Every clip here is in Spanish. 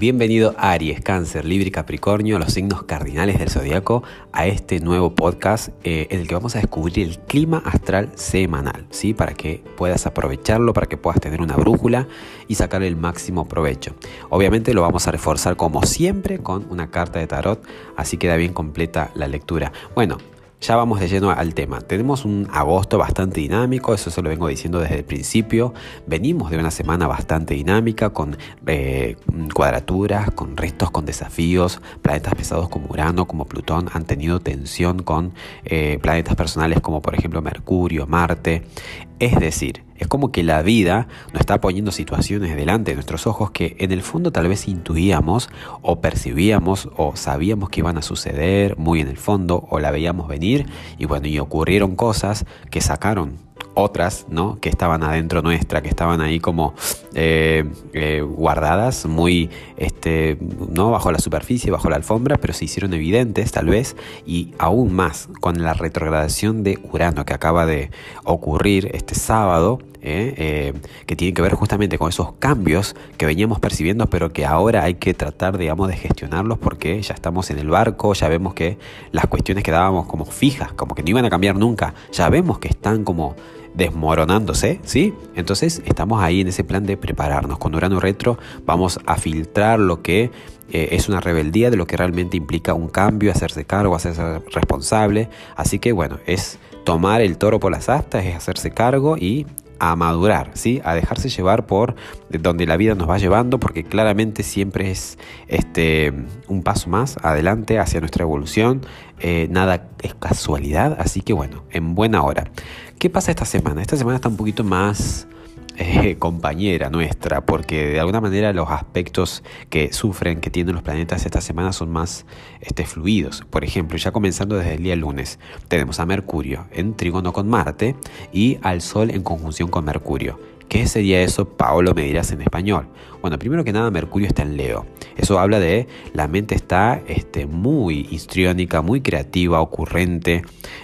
Bienvenido Aries, Cáncer, Libra y Capricornio, los signos cardinales del zodiaco, a este nuevo podcast eh, en el que vamos a descubrir el clima astral semanal, ¿sí? Para que puedas aprovecharlo, para que puedas tener una brújula y sacar el máximo provecho. Obviamente lo vamos a reforzar como siempre con una carta de tarot, así queda bien completa la lectura. Bueno, ya vamos de lleno al tema. Tenemos un agosto bastante dinámico, eso se lo vengo diciendo desde el principio. Venimos de una semana bastante dinámica con eh, cuadraturas, con restos, con desafíos. Planetas pesados como Urano, como Plutón han tenido tensión con eh, planetas personales como por ejemplo Mercurio, Marte. Es decir, es como que la vida nos está poniendo situaciones delante de nuestros ojos que en el fondo tal vez intuíamos o percibíamos o sabíamos que iban a suceder muy en el fondo o la veíamos venir y bueno, y ocurrieron cosas que sacaron otras, ¿no? Que estaban adentro nuestra, que estaban ahí como eh, eh, guardadas, muy, este, ¿no? Bajo la superficie, bajo la alfombra, pero se hicieron evidentes tal vez y aún más con la retrogradación de Urano que acaba de ocurrir este sábado. ¿Eh? que tiene que ver justamente con esos cambios que veníamos percibiendo, pero que ahora hay que tratar, digamos, de gestionarlos porque ya estamos en el barco, ya vemos que las cuestiones quedábamos como fijas, como que no iban a cambiar nunca, ya vemos que están como desmoronándose, ¿sí? Entonces estamos ahí en ese plan de prepararnos. Con Urano Retro vamos a filtrar lo que eh, es una rebeldía de lo que realmente implica un cambio, hacerse cargo, hacerse responsable. Así que bueno, es tomar el toro por las astas, es hacerse cargo y a madurar, ¿sí? a dejarse llevar por donde la vida nos va llevando, porque claramente siempre es este, un paso más adelante hacia nuestra evolución, eh, nada es casualidad, así que bueno, en buena hora. ¿Qué pasa esta semana? Esta semana está un poquito más eh, compañera nuestra, porque de alguna manera los aspectos que sufren, que tienen los planetas esta semana son más este, fluidos. Por ejemplo, ya comenzando desde el día lunes, tenemos a Mercurio en trígono con Marte y al Sol en conjunción con Mercurio. ¿Qué sería eso, Paolo, me dirás en español? Bueno, primero que nada, Mercurio está en Leo. Eso habla de la mente está este, muy histriónica, muy creativa, ocurrente.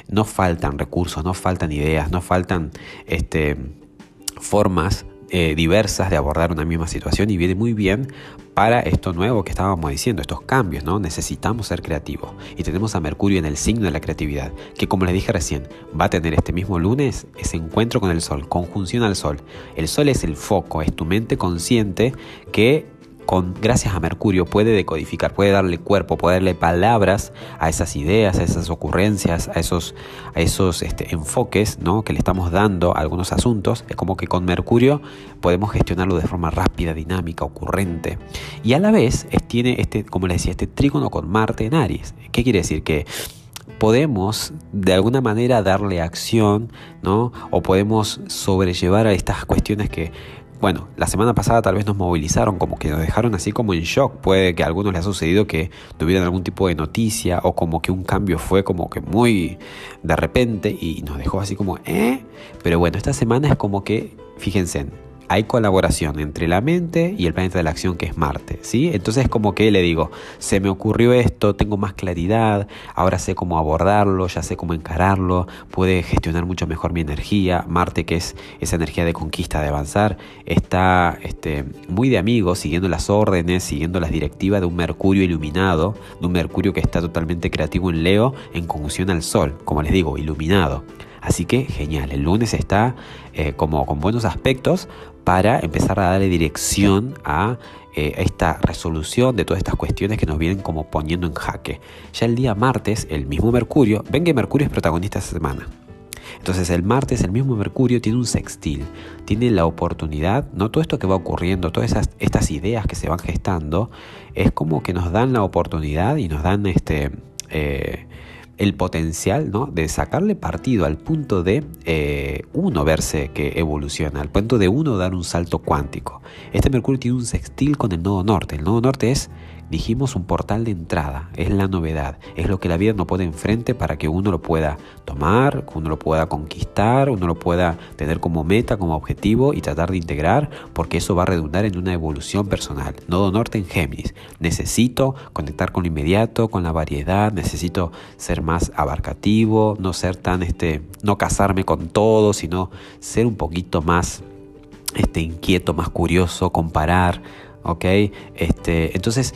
No faltan recursos, no faltan ideas, no faltan este, formas eh, diversas de abordar una misma situación y viene muy bien para esto nuevo que estábamos diciendo, estos cambios, ¿no? Necesitamos ser creativos. Y tenemos a Mercurio en el signo de la creatividad, que como les dije recién, va a tener este mismo lunes ese encuentro con el Sol, conjunción al Sol. El Sol es el foco, es tu mente consciente que gracias a Mercurio puede decodificar, puede darle cuerpo, puede darle palabras a esas ideas, a esas ocurrencias, a esos, a esos este, enfoques ¿no? que le estamos dando a algunos asuntos. Es como que con Mercurio podemos gestionarlo de forma rápida, dinámica, ocurrente. Y a la vez tiene, este, como les decía, este trígono con Marte en Aries. ¿Qué quiere decir? Que podemos de alguna manera darle acción, ¿no? O podemos sobrellevar a estas cuestiones que bueno, la semana pasada tal vez nos movilizaron, como que nos dejaron así como en shock. Puede que a algunos les ha sucedido que tuvieran algún tipo de noticia o como que un cambio fue como que muy de repente y nos dejó así como, ¿eh? Pero bueno, esta semana es como que, fíjense, hay colaboración entre la mente y el planeta de la acción que es Marte, ¿sí? Entonces es como que le digo, se me ocurrió esto, tengo más claridad, ahora sé cómo abordarlo, ya sé cómo encararlo, puede gestionar mucho mejor mi energía. Marte, que es esa energía de conquista, de avanzar, está este, muy de amigo, siguiendo las órdenes, siguiendo las directivas de un Mercurio iluminado, de un Mercurio que está totalmente creativo en Leo, en conjunción al Sol, como les digo, iluminado. Así que genial, el lunes está eh, como con buenos aspectos para empezar a darle dirección a eh, esta resolución de todas estas cuestiones que nos vienen como poniendo en jaque. Ya el día martes, el mismo Mercurio, ven que Mercurio es protagonista esta semana. Entonces el martes el mismo Mercurio tiene un sextil, tiene la oportunidad, no todo esto que va ocurriendo, todas estas ideas que se van gestando, es como que nos dan la oportunidad y nos dan este eh, el potencial ¿no? de sacarle partido al punto de eh, uno verse que evoluciona, al punto de uno dar un salto cuántico. Este Mercurio tiene un sextil con el nodo norte. El nodo norte es dijimos un portal de entrada, es la novedad, es lo que la vida nos pone enfrente para que uno lo pueda tomar, uno lo pueda conquistar, uno lo pueda tener como meta, como objetivo y tratar de integrar, porque eso va a redundar en una evolución personal. Nodo norte en Géminis. Necesito conectar con lo inmediato, con la variedad, necesito ser más abarcativo, no ser tan este, no casarme con todo, sino ser un poquito más este inquieto, más curioso, comparar, ¿ok? Este, entonces,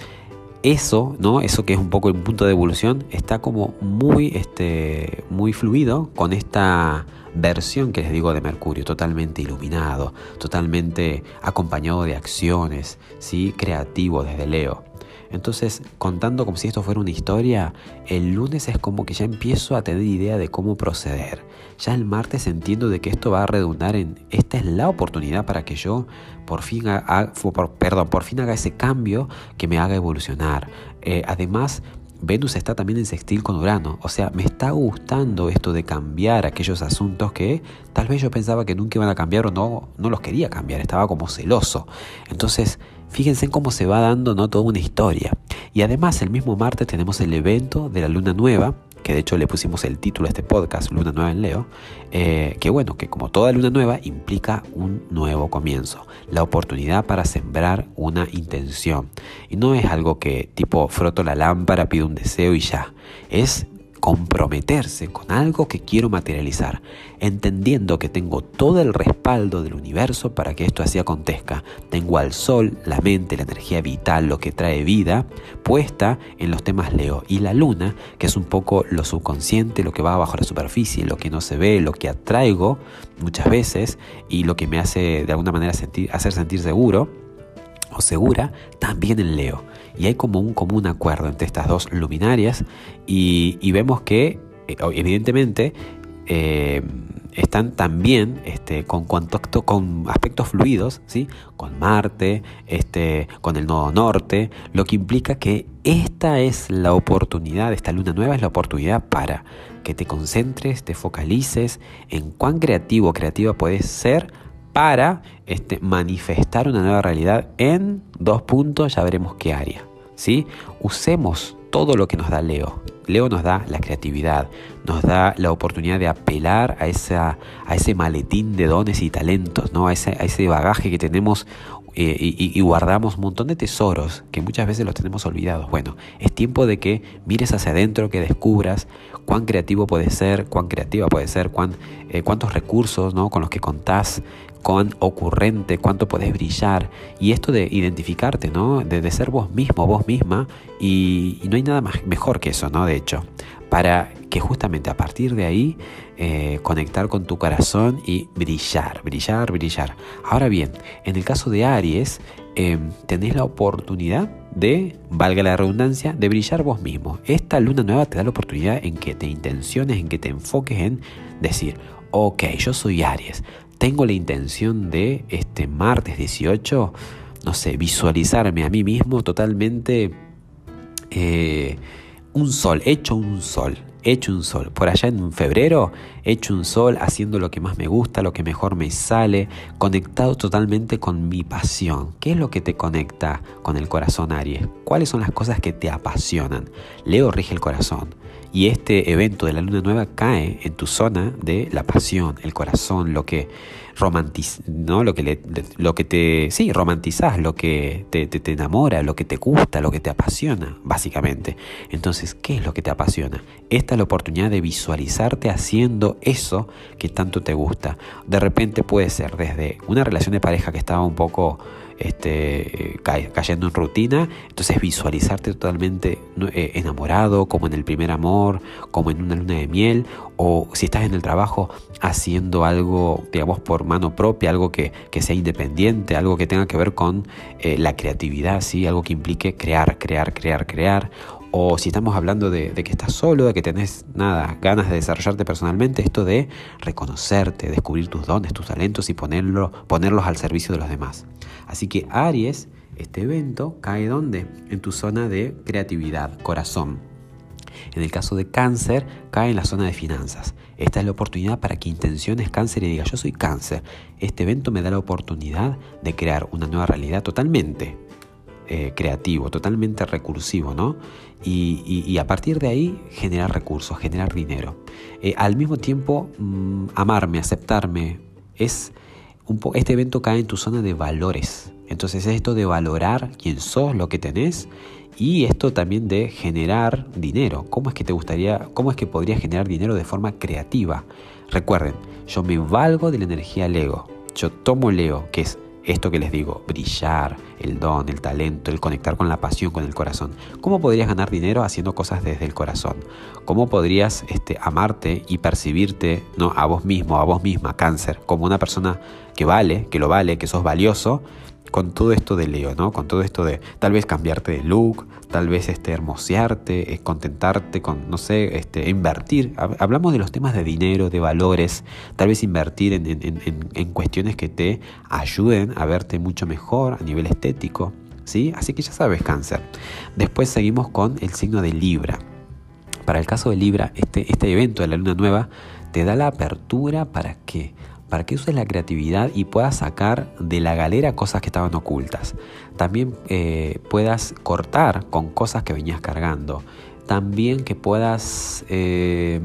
eso, ¿no? Eso que es un poco el punto de evolución, está como muy, este, muy fluido con esta versión que les digo de Mercurio, totalmente iluminado, totalmente acompañado de acciones, ¿sí? creativo desde Leo. Entonces, contando como si esto fuera una historia, el lunes es como que ya empiezo a tener idea de cómo proceder. Ya el martes entiendo de que esto va a redundar en esta es la oportunidad para que yo por fin haga, perdón, por fin haga ese cambio que me haga evolucionar. Eh, además, Venus está también en sextil con Urano, o sea, me está gustando esto de cambiar aquellos asuntos que tal vez yo pensaba que nunca iban a cambiar o no, no los quería cambiar, estaba como celoso. Entonces, fíjense cómo se va dando ¿no? toda una historia. Y además, el mismo martes tenemos el evento de la luna nueva, que de hecho le pusimos el título a este podcast, Luna Nueva en Leo, eh, que bueno, que como toda luna nueva implica un nuevo comienzo, la oportunidad para sembrar una intención. Y no es algo que tipo froto la lámpara, pido un deseo y ya, es comprometerse con algo que quiero materializar, entendiendo que tengo todo el respaldo del universo para que esto así acontezca. Tengo al sol, la mente, la energía vital, lo que trae vida, puesta en los temas Leo. Y la luna, que es un poco lo subconsciente, lo que va bajo la superficie, lo que no se ve, lo que atraigo muchas veces y lo que me hace de alguna manera sentir, hacer sentir seguro o segura, también en Leo. Y hay como un común acuerdo entre estas dos luminarias y, vemos que, eh, evidentemente, eh, están también este, con contacto con aspectos fluidos, ¿sí? con Marte, este, con el nodo norte, lo que implica que esta es la oportunidad, esta luna nueva es la oportunidad para que te concentres, te focalices en cuán creativo o creativa puedes ser para este, manifestar una nueva realidad en dos puntos, ya veremos qué área. ¿sí? Usemos todo lo que nos da Leo. Leo nos da la creatividad, nos da la oportunidad de apelar a, esa, a ese maletín de dones y talentos, ¿no? a, ese, a ese bagaje que tenemos eh, y, guardamos un montón de tesoros que muchas veces los tenemos olvidados. Bueno, es tiempo de que mires hacia adentro, que descubras cuán creativo puede ser, cuán creativa puede ser, cuán, eh, cuántos recursos ¿no? con los que contás, cuán ocurrente, cuánto podés brillar. Y esto de identificarte, ¿no? De, ser vos mismo, vos misma. Y, no hay nada más, mejor que eso, ¿no? De hecho, para que justamente a partir de ahí eh, conectar con tu corazón y brillar, brillar, brillar. Ahora bien, en el caso de Aries, em, tenés la oportunidad de, valga la redundancia, de brillar vos mismo. Esta luna nueva te da la oportunidad en que te intenciones, en que te enfoques en decir, ok, yo soy Aries, tengo la intención de este martes 18, no sé, visualizarme a mí mismo totalmente eh, un sol, hecho un sol, hecho un sol. Por allá en febrero, hecho un sol, haciendo lo que más me gusta, lo que mejor me sale, conectado totalmente con mi pasión. ¿Qué es lo que te conecta con el corazón, Aries? ¿Cuáles son las cosas que te apasionan? Leo rige el corazón. Y este evento de la luna nueva cae en tu zona de la pasión, el corazón, lo que romantiz, ¿no? Lo que, lo que te, sí, romantizás, lo que te, te, enamora, lo que te gusta, lo que te apasiona, básicamente. Entonces, ¿qué es lo que te apasiona? Esta es la oportunidad de visualizarte haciendo eso que tanto te gusta. De repente puede ser desde una relación de pareja que estaba un poco este, cayendo en rutina, entonces visualizarte totalmente eh, enamorado, como en el primer amor, como en una luna de miel, o si estás en el trabajo haciendo algo, digamos, por mano propia, algo que, sea independiente, algo que tenga que ver con eh, la creatividad, ¿sí? algo que implique crear, crear, crear, crear, o si estamos hablando de, que estás solo, de que tenés nada, ganas de desarrollarte personalmente, esto de reconocerte, descubrir tus dones, tus talentos y ponerlo, ponerlos al servicio de los demás. Así que Aries, este evento cae donde? En tu zona de creatividad, corazón. En el caso de cáncer, cae en la zona de finanzas. Esta es la oportunidad para que intenciones cáncer y digas, yo soy cáncer. Este evento me da la oportunidad de crear una nueva realidad totalmente eh, creativo, totalmente recursivo, ¿no? Y, a partir de ahí generar recursos, generar dinero. Eh, al mismo tiempo, mm, amarme, aceptarme, es un este evento cae en tu zona de valores. Entonces es esto de valorar quién sos, lo que tenés y esto también de generar dinero. ¿Cómo es que te gustaría, cómo es que podrías generar dinero de forma creativa? Recuerden, yo me valgo de la energía Lego. Yo tomo Leo, que es esto que les digo, brillar, el don, el talento, el conectar con la pasión, con el corazón. ¿Cómo podrías ganar dinero haciendo cosas desde el corazón? ¿Cómo podrías este, amarte y percibirte ¿no? a vos mismo, a vos misma, cáncer, como una persona que vale, que lo vale, que sos valioso con todo esto de Leo, ¿no? Con todo esto de tal vez cambiarte de look, tal vez este, hermosearte, eh, contentarte con, no sé, este, invertir. Hablamos de los temas de dinero, de valores, tal vez invertir en, cuestiones que te ayuden a verte mucho mejor a nivel estético, ¿sí? Así que ya sabes, cáncer. Después seguimos con el signo de Libra. Para el caso de Libra, este, este evento de la luna nueva te da la apertura para que para que uses la creatividad y puedas sacar de la galera cosas que estaban ocultas. También eh, puedas cortar con cosas que venías cargando. También que puedas eh,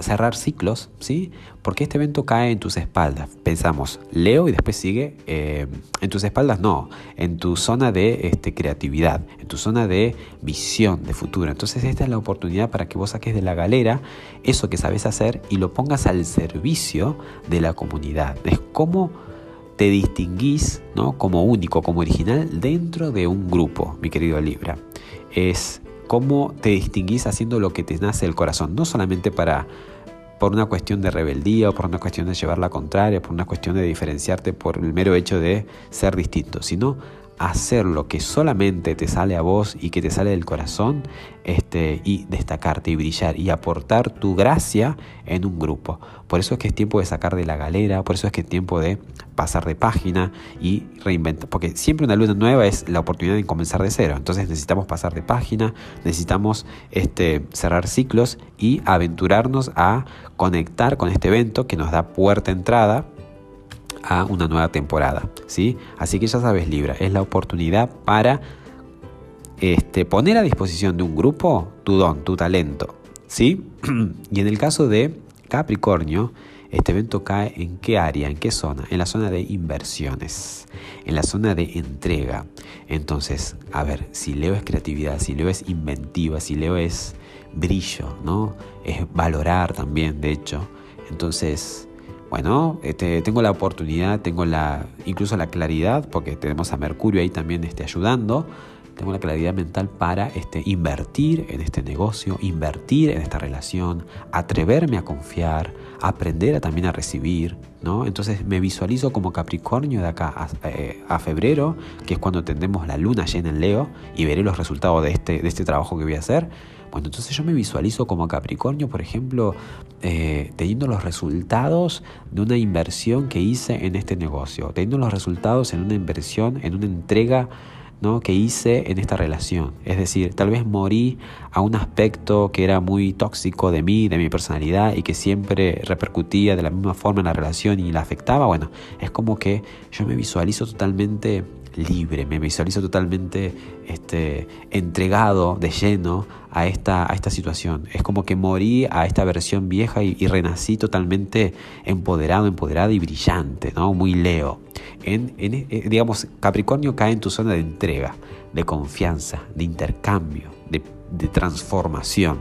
cerrar ciclos, ¿sí? Porque este evento cae en tus espaldas. Pensamos, leo y después sigue eh, en tus espaldas, no, en tu zona de este, creatividad, en tu zona de visión de futuro. Entonces esta es la oportunidad para que vos saques de la galera eso que sabes hacer y lo pongas al servicio de la comunidad. Es como te distinguís ¿no? como único, como original dentro de un grupo, mi querido Libra. Es cómo te distinguís haciendo lo que te nace el corazón, no solamente para por una cuestión de rebeldía o por una cuestión de llevar la contraria, por una cuestión de diferenciarte por el mero hecho de ser distinto, sino hacer lo que solamente te sale a vos y que te sale del corazón este, y destacarte y brillar y aportar tu gracia en un grupo. Por eso es que es tiempo de sacar de la galera, por eso es que es tiempo de pasar de página y reinventar, porque siempre una luna nueva es la oportunidad de comenzar de cero, entonces necesitamos pasar de página, necesitamos este, cerrar ciclos y aventurarnos a conectar con este evento que nos da puerta entrada a una nueva temporada. ¿sí? Así que ya sabes, Libra, es la oportunidad para este, poner a disposición de un grupo tu don, tu talento. ¿sí? y en el caso de Capricornio, este evento cae en qué área, en qué zona? En la zona de inversiones, en la zona de entrega. Entonces, a ver, si Leo es creatividad, si Leo es inventiva, si Leo es brillo, ¿no? Es valorar también, de hecho. Entonces, bueno, este, tengo la oportunidad, tengo la, incluso la claridad, porque tenemos a Mercurio ahí también este, ayudando, tengo la claridad mental para este, invertir en este negocio, invertir en esta relación, atreverme a confiar, aprender a, también a recibir, ¿no? Entonces me visualizo como Capricornio de acá a, eh, febrero, que es cuando tendremos la luna llena en Leo, y veré los resultados de este, de este trabajo que voy a hacer bueno, entonces yo me visualizo como Capricornio, por ejemplo, eh, teniendo los resultados de una inversión que hice en este negocio, teniendo los resultados en una inversión, en una entrega ¿no? que hice en esta relación. Es decir, tal vez morí a un aspecto que era muy tóxico de mí, de mi personalidad y que siempre repercutía de la misma forma en la relación y la afectaba. Bueno, es como que yo me visualizo totalmente libre, me visualizo totalmente este, entregado de lleno a esta, a esta situación. Es como que morí a esta versión vieja y, renací totalmente empoderado, empoderada y brillante, ¿no? muy leo. En, eh, digamos, Capricornio cae en tu zona de entrega, de confianza, de intercambio, de, de transformación.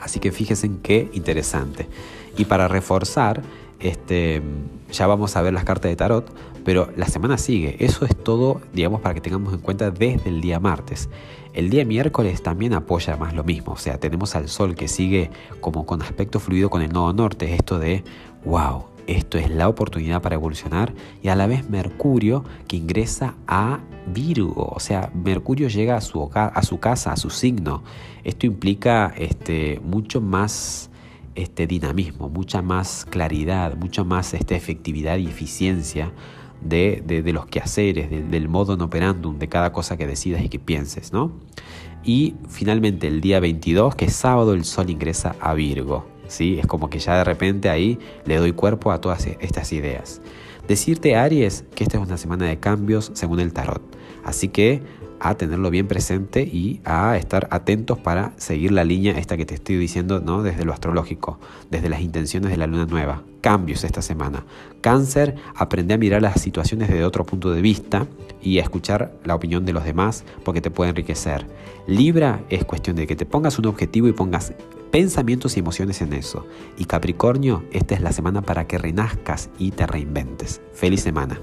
Así que fíjense en qué interesante. Y para reforzar, este, ya vamos a ver las cartas de tarot, pero la semana sigue. Eso es todo, digamos, para que tengamos en cuenta desde el día martes. El día miércoles también apoya más lo mismo, o sea, tenemos al Sol que sigue como con aspecto fluido con el nodo norte, esto de, wow, esto es la oportunidad para evolucionar y a la vez Mercurio que ingresa a Virgo, o sea, Mercurio llega a su, a su casa, a su signo. Esto implica este, mucho más este dinamismo, mucha más claridad, mucha más este, efectividad y eficiencia de, los quehaceres, del modo no operandum, de cada cosa que decidas y que pienses, ¿no? Y finalmente el día 22, que es sábado, el sol ingresa a Virgo, ¿sí? Es como que ya de repente ahí le doy cuerpo a todas estas ideas. Decirte, Aries, que esta es una semana de cambios según el tarot. Así que a tenerlo bien presente y a estar atentos para seguir la línea esta que te estoy diciendo ¿no? desde lo astrológico, desde las intenciones de la luna nueva. Cambios esta semana. Cáncer, aprende a mirar las situaciones desde otro punto de vista y a escuchar la opinión de los demás porque te puede enriquecer. Libra es cuestión de que te pongas un objetivo y pongas pensamientos y emociones en eso. Y Capricornio, esta es la semana para que renazcas y te reinventes. Feliz semana.